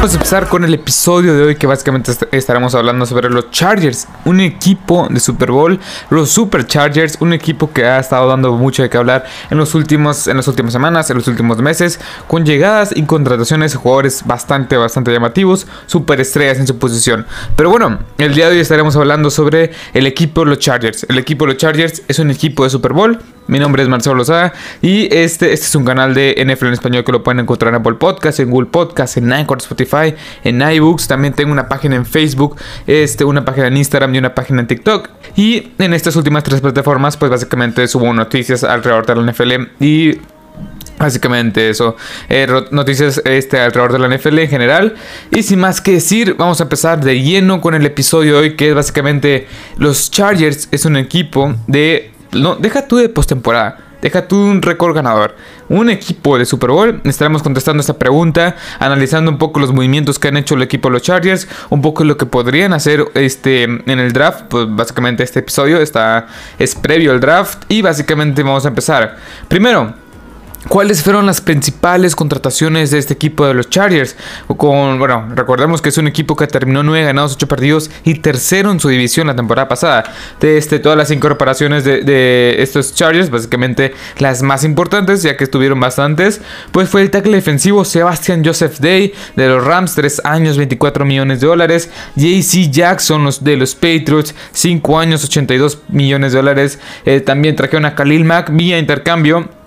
Vamos a empezar con el episodio de hoy que básicamente est- estaremos hablando sobre los Chargers, un equipo de Super Bowl, los Super Chargers, un equipo que ha estado dando mucho de qué hablar en los últimos en las últimas semanas, en los últimos meses, con llegadas y contrataciones de jugadores bastante bastante llamativos, superestrellas en su posición. Pero bueno, el día de hoy estaremos hablando sobre el equipo de los Chargers. El equipo de los Chargers es un equipo de Super Bowl. Mi nombre es Marcelo Lozada y este, este es un canal de NFL en español que lo pueden encontrar en Apple Podcast, en Google Podcast, en Anchor, Spotify, en iBooks. También tengo una página en Facebook, este, una página en Instagram y una página en TikTok. Y en estas últimas tres plataformas, pues básicamente subo noticias alrededor de la NFL y Básicamente eso, eh, noticias este, alrededor de la NFL en general. Y sin más que decir, vamos a empezar de lleno con el episodio de hoy, que es básicamente los Chargers es un equipo de... No, deja tú de postemporada, deja tú un récord ganador. Un equipo de Super Bowl, estaremos contestando esta pregunta, analizando un poco los movimientos que han hecho el equipo de los Chargers, un poco lo que podrían hacer este, en el draft. Pues básicamente este episodio está, es previo al draft y básicamente vamos a empezar. Primero, ¿Cuáles fueron las principales contrataciones de este equipo de los Chargers? Bueno, recordemos que es un equipo que terminó 9 ganados, 8 perdidos y tercero en su división la temporada pasada. De este, todas las incorporaciones de, estos Chargers, básicamente las más importantes, ya que estuvieron bastantes, pues fue el tackle defensivo Sebastian Joseph Day de los Rams, 3 años, 24 millones de dólares. JC Jackson de los Patriots, 5 años, 82 millones de dólares. Eh, también trajeron a Khalil Mack vía intercambio.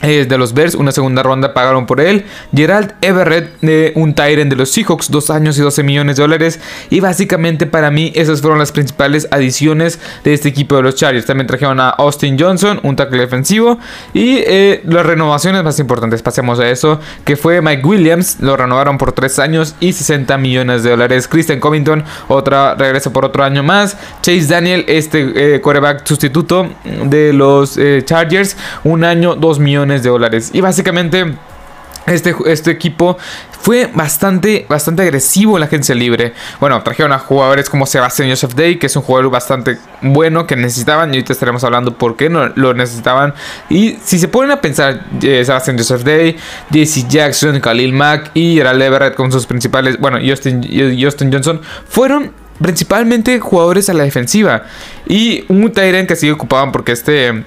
Eh, de los Bears, una segunda ronda pagaron por él. Gerald Everett, de un Tyrant de los Seahawks, 2 años y 12 millones de dólares. Y básicamente para mí esas fueron las principales adiciones de este equipo de los Chargers. También trajeron a Austin Johnson, un tackle defensivo. Y eh, las renovaciones más importantes, pasemos a eso, que fue Mike Williams, lo renovaron por 3 años y 60 millones de dólares. Christian Covington, otra regresa por otro año más. Chase Daniel, este eh, quarterback sustituto de los eh, Chargers, un año, 2 millones de dólares. Y básicamente este, este equipo fue bastante, bastante agresivo en la agencia libre. Bueno, trajeron a jugadores como Sebastian Joseph Day, que es un jugador bastante bueno que necesitaban. Y ahorita estaremos hablando por qué no lo necesitaban. Y si se ponen a pensar, eh, Sebastian Joseph Day, JC Jackson, Khalil Mack y Gerald Everett con sus principales, bueno, Justin, Justin Johnson, fueron principalmente jugadores a la defensiva. Y un Tyrant que sí ocupaban porque este...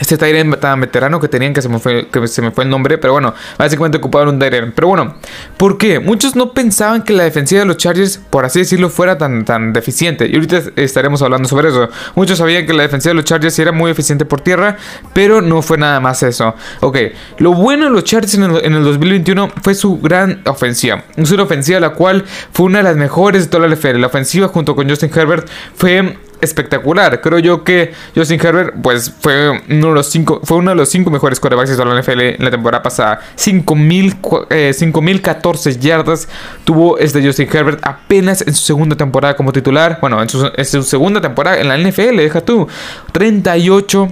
Este Tyrant tan veterano que tenían que se me fue, el nombre, pero bueno, básicamente ocupaban un Tyrant. Pero bueno, ¿por qué? Muchos no pensaban que la defensiva de los Chargers, por así decirlo, fuera tan, tan deficiente. Y ahorita estaremos hablando sobre eso. Muchos sabían que la defensiva de los Chargers era muy eficiente por tierra, pero no fue nada más eso. Ok, lo bueno de los Chargers en el, en el 2021 fue su gran ofensiva. Una ofensiva la cual fue una de las mejores de toda la NFL. La ofensiva junto con Justin Herbert fue espectacular. Creo yo que Justin Herbert, pues fue uno de los cinco, fue uno de los cinco mejores quarterbacks de la NFL en la temporada pasada. 5000 eh, 5014 yardas tuvo este Justin Herbert apenas en su segunda temporada como titular. Bueno, en su, en su segunda temporada en la NFL, deja tú. 38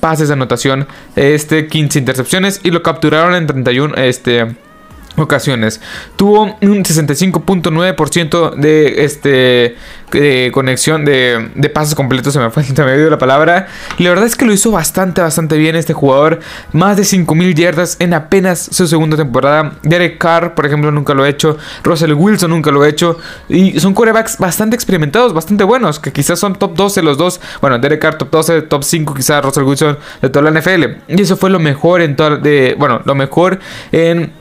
pases de anotación, este 15 intercepciones y lo capturaron en 31 este ocasiones. Tuvo un 65.9% de este de conexión de, de completos. Se me fue, se me la palabra. Y la verdad es que lo hizo bastante, bastante bien este jugador. Más de 5000 yardas en apenas su segunda temporada. Derek Carr, por ejemplo, nunca lo ha hecho. Russell Wilson nunca lo ha hecho. Y son quarterbacks bastante experimentados, bastante buenos. Que quizás son top 12 los dos. Bueno, Derek Carr top 12, top 5 quizás Russell Wilson de toda la NFL. Y eso fue lo mejor en toda de. Bueno, lo mejor en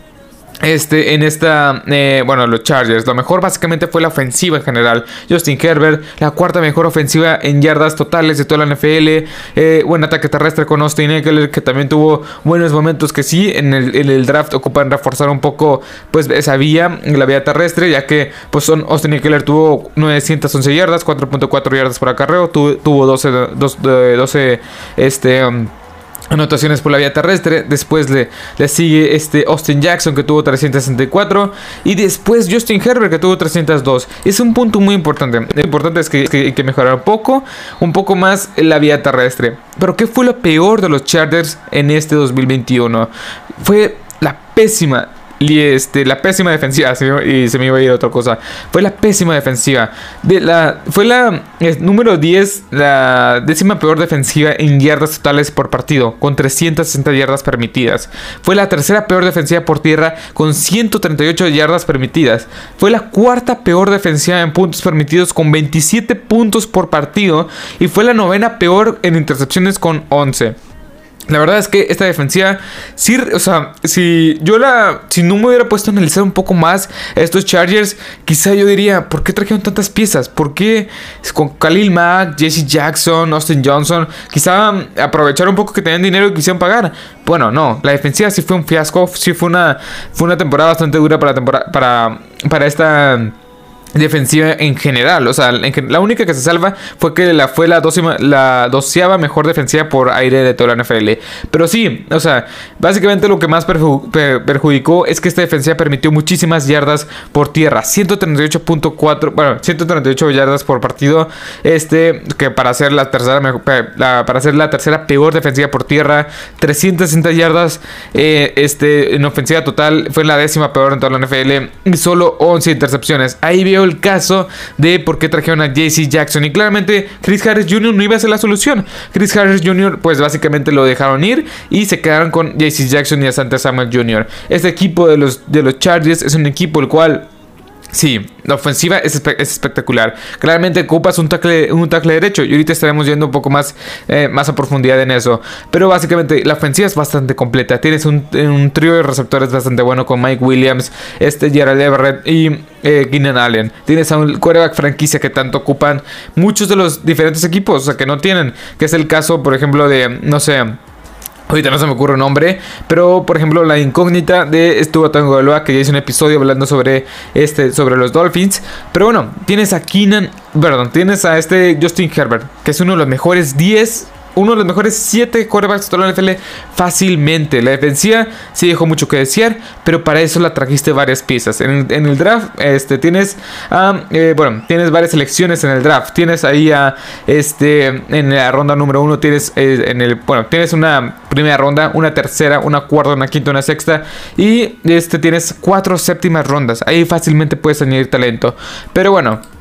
este, en esta, eh, bueno, los Chargers. Lo mejor básicamente fue la ofensiva en general. Justin Herbert, la cuarta mejor ofensiva en yardas totales de toda la NFL. Eh, buen ataque terrestre con Austin Eckler, que también tuvo buenos momentos que sí, en el, en el draft ocupan reforzar un poco, pues, esa vía, la vía terrestre, ya que, pues, son, Austin Eckler tuvo 911 yardas, 4.4 yardas por acarreo, tuvo, tuvo 12, 12, 12 este... Um, anotaciones por la vía terrestre. Después le, le, sigue este Austin Jackson que tuvo 364. Y después Justin Herbert que tuvo 302. Es un punto muy importante. Lo importante es que, que, que mejorar un poco. Un poco más la vía terrestre. Pero ¿qué fue lo peor de los Chargers en este 2021? Fue la pésima este, la pésima defensiva. Y se me iba a ir otra cosa. Fue la pésima defensiva. De la, fue la número 10, la décima peor defensiva en yardas totales por partido, con 360 yardas permitidas. Fue la tercera peor defensiva por tierra, con 138 yardas permitidas. Fue la cuarta peor defensiva en puntos permitidos, con 27 puntos por partido. Y fue la novena peor en intercepciones, con 11. La verdad es que esta defensiva, sí, o sea, si yo la, si no me hubiera puesto a analizar un poco más estos Chargers, quizá yo diría, ¿por qué trajeron tantas piezas? ¿Por qué con Khalil Mack, Jesse Jackson, Austin Johnson, quizá aprovecharon un poco que tenían dinero y quisieron pagar? Bueno, no, la defensiva sí fue un fiasco, sí fue una, fue una temporada bastante dura para, temporada, para, para esta defensiva en general. O sea, la única que se salva fue que la, fue la, la doceava mejor defensiva por aire de toda la NFL. Pero sí, o sea, básicamente lo que más perjudicó es que esta defensiva permitió muchísimas yardas por tierra. 138.4, bueno, 138 yardas por partido. Este, que para ser la tercera, para la tercera peor defensiva por tierra. 360 yardas eh, este, en ofensiva total. Fue la décima peor en toda la NFL. Y solo 11 intercepciones. Ahí vio el caso de por qué trajeron a JC Jackson. Y claramente Chris Harris Jr. no iba a ser la solución. Chris Harris Jr. pues básicamente lo dejaron ir y se quedaron con JC Jackson y a Santa Samuel Jr. Este equipo de los, de los Chargers es un equipo el cual Sí, la ofensiva es, espectacular. Claramente ocupas un tackle, un tackle derecho y ahorita estaremos yendo un poco más, eh, más a profundidad en eso. Pero básicamente la ofensiva es bastante completa. Tienes un, trío de receptores bastante bueno con Mike Williams, este Gerald Everett y eh, Allen. Tienes a un quarterback franquicia que tanto ocupan muchos de los diferentes equipos, o sea que no tienen. Que es el caso, por ejemplo, de, no sé Ahorita no se me ocurre un nombre, pero por ejemplo la incógnita de Estuvo Tango que ya hice un episodio hablando sobre este sobre los Dolphins, pero bueno, tienes a Keenan, perdón, tienes a este Justin Herbert, que es uno de los mejores 10 uno de los mejores 7 quarterbacks de toda la NFL fácilmente. La defensiva sí dejó mucho que desear, pero para eso la trajiste varias piezas. En, el draft este, tienes, eh, bueno, tienes varias selecciones en el draft. Tienes ahí a, este, en la ronda número 1 tienes, eh, en el, bueno, tienes una primera ronda, una tercera, una cuarta, una quinta, una sexta y este, tienes cuatro séptimas rondas. Ahí fácilmente puedes añadir talento. Pero bueno.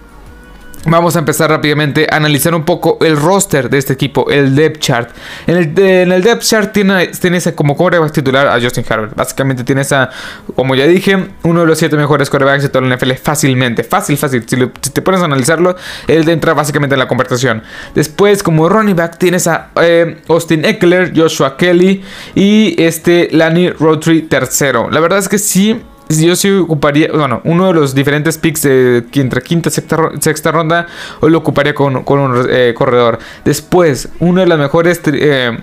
Vamos a empezar rápidamente a analizar un poco el roster de este equipo, el depth chart. En el, depth chart tienes, como coreback titular a Justin Herbert. Básicamente tienes a, como ya dije, uno de los siete mejores corebacks de toda la NFL fácilmente. Fácil, fácil. Si, te pones a analizarlo, él entra básicamente en la conversación. Después, como running back, tienes a eh, Austin Eckler, Joshua Kelly y este Lanny Rotary tercero. La verdad es que sí yo sí ocuparía, bueno, uno de los diferentes picks de entre quinta y sexta, sexta ronda, hoy lo ocuparía con, un eh, corredor. Después, uno de las mejores eh,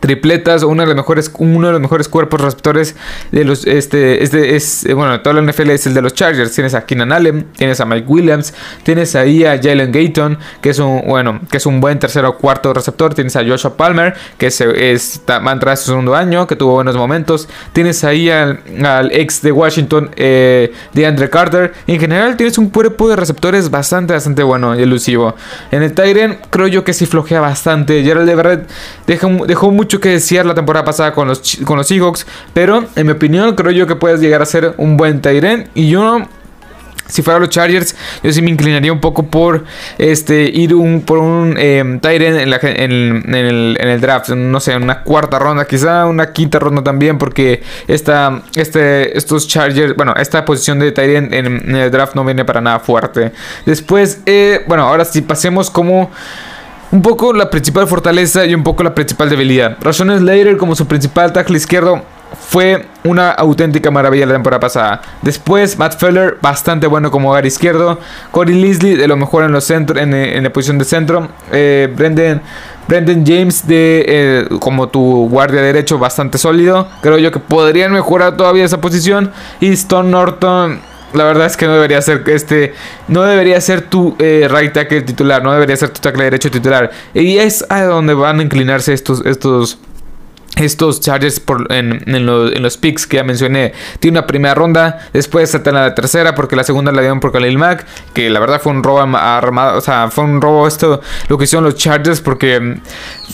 tripletas uno de los mejores uno de los mejores cuerpos receptores de los este este es eh, bueno toda la NFL es el de los Chargers. Tienes a Keenan Allen tienes a Mike Williams tienes ahí a Jalen Gayton que es un bueno que es un buen tercero o cuarto receptor. Tienes a Joshua Palmer que es, es va a su segundo año que tuvo buenos momentos. Tienes ahí al, ex de Washington eh, de Andre Carter. En general tienes un cuerpo de receptores bastante bastante bueno y elusivo. En el Tyren creo yo que sí flojea bastante. Gerald Everett dejó, dejó mucho mucho que decir la temporada pasada con los, con los Seahawks, pero en mi opinión creo yo que puedes llegar a ser un buen Tyren y yo si fuera los Chargers, yo sí me inclinaría un poco por este ir un, por un eh, en, el, en, el, draft. No sé, una cuarta ronda, quizá una quinta ronda también, porque esta, este, estos Chargers, bueno, esta posición de Tyrant en, el draft no viene para nada fuerte. Después, eh, bueno, ahora sí pasemos como un poco la principal fortaleza y un poco la principal debilidad. Rashawn Slater como su principal tackle izquierdo fue una auténtica maravilla la temporada pasada. Después, Matt Feller, bastante bueno como hogar izquierdo. Corey Leslie, de lo mejor en, los en, la posición de centro. Eh, Brendan, Brendan James, de eh, como tu guardia derecho, bastante sólido. Creo yo que podrían mejorar todavía esa posición. Y Stone Norton la verdad es que no debería ser este. No debería ser tu eh, right tackle titular. No debería ser tu tackle derecho titular. Y es a donde van a inclinarse estos. estos estos Chargers en, los picks que ya mencioné. Tiene una primera ronda, después saltan a la tercera porque la segunda la dieron por Khalil Mack, que la verdad fue un robo armado, o sea, fue un robo esto, lo que hicieron los Chargers porque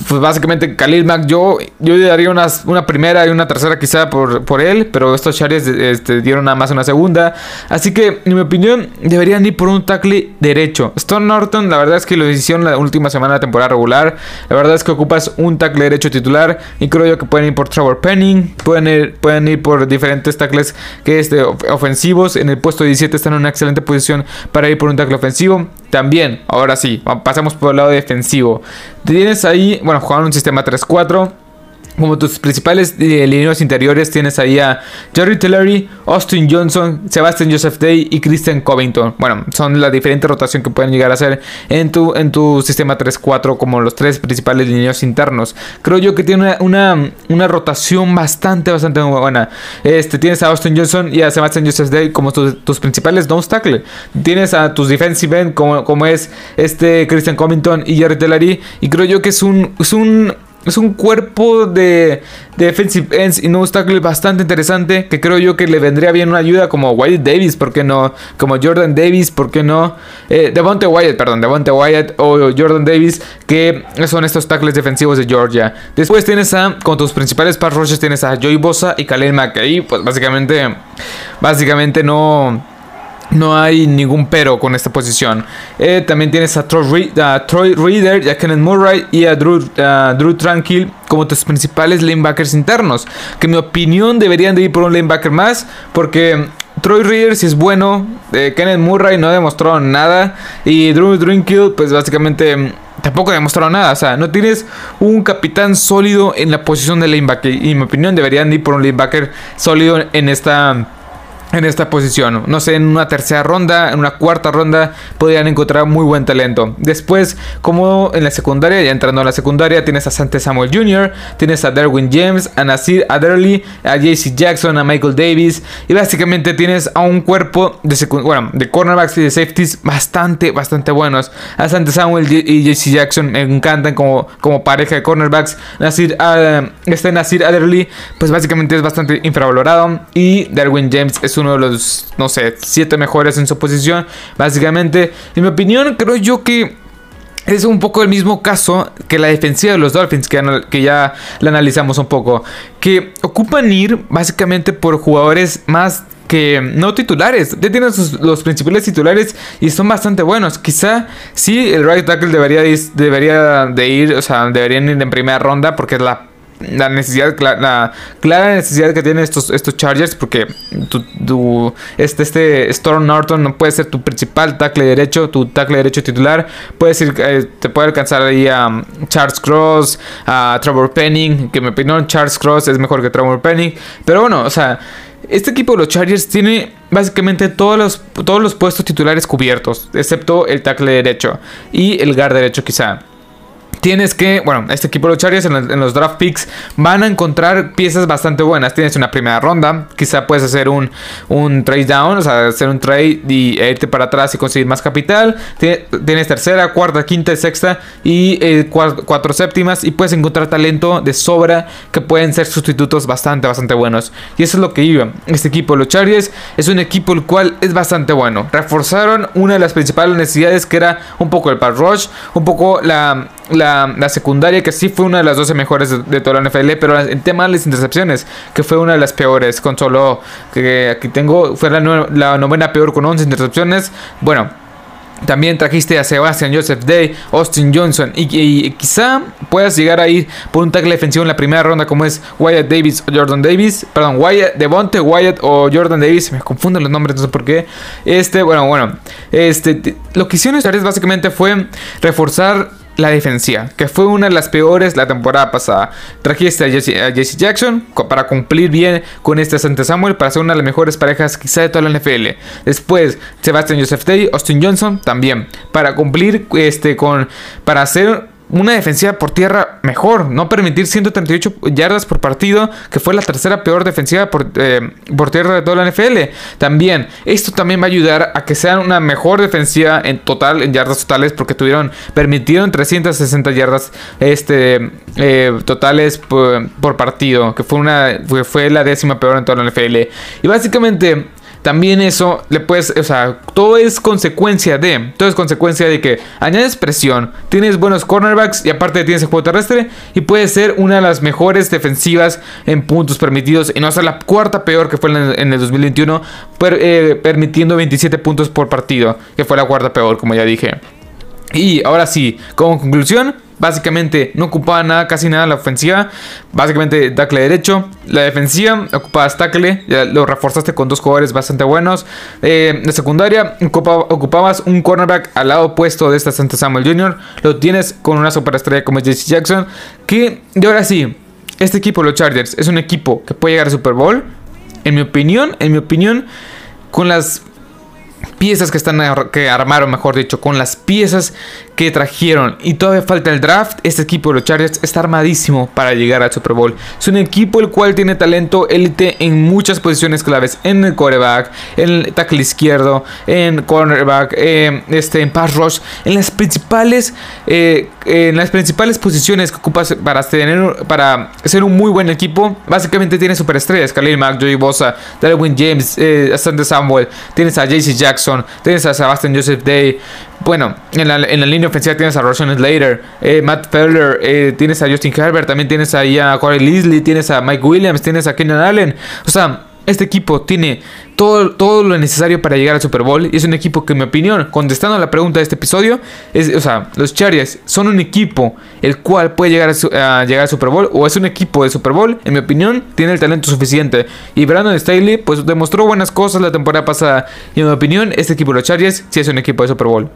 pues básicamente Khalil Mack yo, yo daría una, una primera y una tercera quizá por, por él, pero estos Chargers este, dieron nada más una segunda. Así que, en mi opinión, deberían ir por un tackle derecho. Stone Norton, la verdad es que lo hicieron la última semana de temporada regular. La verdad es que ocupas un tackle derecho titular y creo yo que pueden ir por Trevor Penning, pueden ir, pueden ir por diferentes tackles que este, ofensivos. En el puesto 17 están en una excelente posición para ir por un tackle ofensivo. También, ahora sí, pasamos por el lado defensivo. Tienes ahí, bueno, jugaron un sistema 3-4. Como tus principales eh, líneas interiores tienes ahí a Jerry Tillery, Austin Johnson, Sebastian Joseph Day y Christian Covington. Bueno, son la diferente rotación que pueden llegar a hacer en tu, en tu sistema 3-4 como los tres principales líneas internos. Creo yo que tiene una, una, rotación bastante, bastante buena. Este, tienes a Austin Johnson y a Sebastian Joseph Day como tus, principales nose tackle. Tienes a tus defensive end como, como es este Christian Covington y Jerry Tillery. Y creo yo que es un, es un es un cuerpo de, defensive ends y no tackle bastante interesante. Que creo yo que le vendría bien una ayuda como Wyatt Davis, ¿por qué no? Como Jordan Davis, ¿por qué no? Eh, Devonte Wyatt, perdón, Devonte Wyatt o Jordan Davis, que son estos tackles defensivos de Georgia. Después tienes a, con tus principales pass rushes, tienes a Joey Bosa y Khalil Mack. Ahí, pues básicamente, básicamente no no hay ningún pero con esta posición. Eh, también tienes a Troy, Reader, a Kenneth Murray y a Drew, Drew, Tranquil como tus principales linebackers internos. Que en mi opinión deberían de ir por un linebacker más. Porque Troy Reader si es bueno. Eh, Kenneth Murray no demostró nada. Y Drew Tranquil pues básicamente mm, tampoco demostró nada. O sea, no tienes un capitán sólido en la posición de linebacker. Y en mi opinión deberían ir por un linebacker sólido en esta en esta posición. No sé, en una tercera ronda, en una cuarta ronda, podrían encontrar muy buen talento. Después, como en la secundaria, ya entrando a la secundaria, tienes a Sante Samuel Jr., tienes a Derwin James, a Nasir Adderley, a JC Jackson, a Michael Davis, y básicamente tienes a un cuerpo de, bueno, de cornerbacks y de safeties bastante, bastante buenos. A Sante Samuel y JC Jackson me encantan como, como pareja de cornerbacks. Nasir, uh, este Nasir Adderley, pues básicamente es bastante infravalorado, y Derwin James es un uno de los, no sé, siete mejores en su posición. Básicamente, en mi opinión, creo yo que es un poco el mismo caso que la defensiva de los Dolphins, que, ya la analizamos un poco. Que ocupan ir básicamente por jugadores más que no titulares. Ya tienen los principales titulares y son bastante buenos. Quizá sí el right tackle debería debería de ir, o sea, deberían ir en primera ronda porque es la la necesidad, la clara necesidad que tienen estos, estos Chargers, porque este, este Storm Norton no puede ser tu principal tackle derecho, tu tackle derecho titular. Puedes ir, eh, te puede alcanzar ahí a um, Charles Cross, a Trevor Penning, que me opinión Charles Cross es mejor que Trevor Penning. Pero bueno, o sea, este equipo de los Chargers tiene básicamente todos los, todos los puestos titulares cubiertos, excepto el tackle derecho y el guard derecho quizá tienes que, bueno, este equipo de los Chargers en, los draft picks van a encontrar piezas bastante buenas. Tienes una primera ronda, quizá puedes hacer un, un trade down, o sea, hacer un trade y irte para atrás y conseguir más capital. Tienes tercera, cuarta, quinta, sexta y eh, cuatro, séptimas y puedes encontrar talento de sobra que pueden ser sustitutos bastante, bastante buenos. Y eso es lo que iba. Este equipo de los Chargers es un equipo el cual es bastante bueno. Reforzaron una de las principales necesidades que era un poco el pass rush, un poco la la, secundaria, que sí fue una de las 12 mejores de, toda la NFL, pero en tema de las intercepciones, que fue una de las peores, con solo, que aquí tengo, fue la, la novena peor con 11 intercepciones. Bueno, también trajiste a Sebastian Joseph Day, Austin Johnson y, quizá puedas llegar a ir por un tackle defensivo en la primera ronda como es Wyatt Davis o Jordan Davis. Perdón, Wyatt, Devonte Wyatt o Jordan Davis. Me confunden los nombres, no sé por qué. Este, bueno, bueno. Este, lo que hicieron básicamente fue reforzar la defensiva, que fue una de las peores la temporada pasada. Trajiste a Jesse, Jackson para cumplir bien con este Santa Samuel para ser una de las mejores parejas quizá de toda la NFL. Después, Sebastian Joseph Day, Austin Johnson también para cumplir este con para hacer una defensiva por tierra mejor, no permitir 138 yardas por partido, que fue la tercera peor defensiva por, eh, por tierra de toda la NFL. También, esto también va a ayudar a que sean una mejor defensiva en total, en yardas totales, porque tuvieron, permitieron 360 yardas este, eh, totales por, por, partido, que fue, una, fue, fue la décima peor en toda la NFL. Y básicamente también eso le puedes, o sea, todo es consecuencia de, todo es consecuencia de que añades presión, tienes buenos cornerbacks y aparte tienes el juego terrestre y puede ser una de las mejores defensivas en puntos permitidos y no ser la cuarta peor que fue en el, 2021, eh, permitiendo 27 puntos por partido, que fue la cuarta peor, como ya dije. Y ahora sí, como conclusión, Básicamente no ocupaba nada, casi nada la ofensiva. Básicamente tackle derecho. La defensiva ocupabas tackle. Ya lo reforzaste con dos jugadores bastante buenos. Eh, la secundaria ocupabas un cornerback al lado opuesto de esta Santa Samuel Jr. Lo tienes con una superestrella como JC Jackson. Que, y ahora sí, este equipo, los Chargers, es un equipo que puede llegar a Super Bowl. En mi opinión, en mi opinión, con las piezas que están que armaron, mejor dicho, con las piezas que trajeron. Y todavía falta el draft, este equipo de los Chargers está armadísimo para llegar al Super Bowl. Es un equipo el cual tiene talento élite en muchas posiciones claves, en el quarterback, en el tackle izquierdo, en cornerback, eh, este, en pass rush, en las principales, eh, en las principales posiciones que ocupas para tener, para ser un muy buen equipo. Básicamente tiene superestrellas, Khalil Mack, Joey Bosa, Darwin James, eh, Samuel, tienes a JC Tienes a Sebastian Joseph Day. Bueno, en la, en la línea ofensiva tienes a Roshan Slater, eh, Matt Feller, eh, tienes a Justin Herbert, también tienes ahí a Corey Leslie, tienes a Mike Williams, tienes a Kenan Allen. O sea, este equipo tiene todo, todo lo necesario para llegar al Super Bowl. Y es un equipo que, en mi opinión, contestando a la pregunta de este episodio, es, o sea, los Chargers son un equipo el cual puede llegar a, llegar al Super Bowl. O es un equipo de Super Bowl, en mi opinión, tiene el talento suficiente. Y Brandon Staley, pues demostró buenas cosas la temporada pasada. Y en mi opinión, este equipo de los Chargers sí es un equipo de Super Bowl.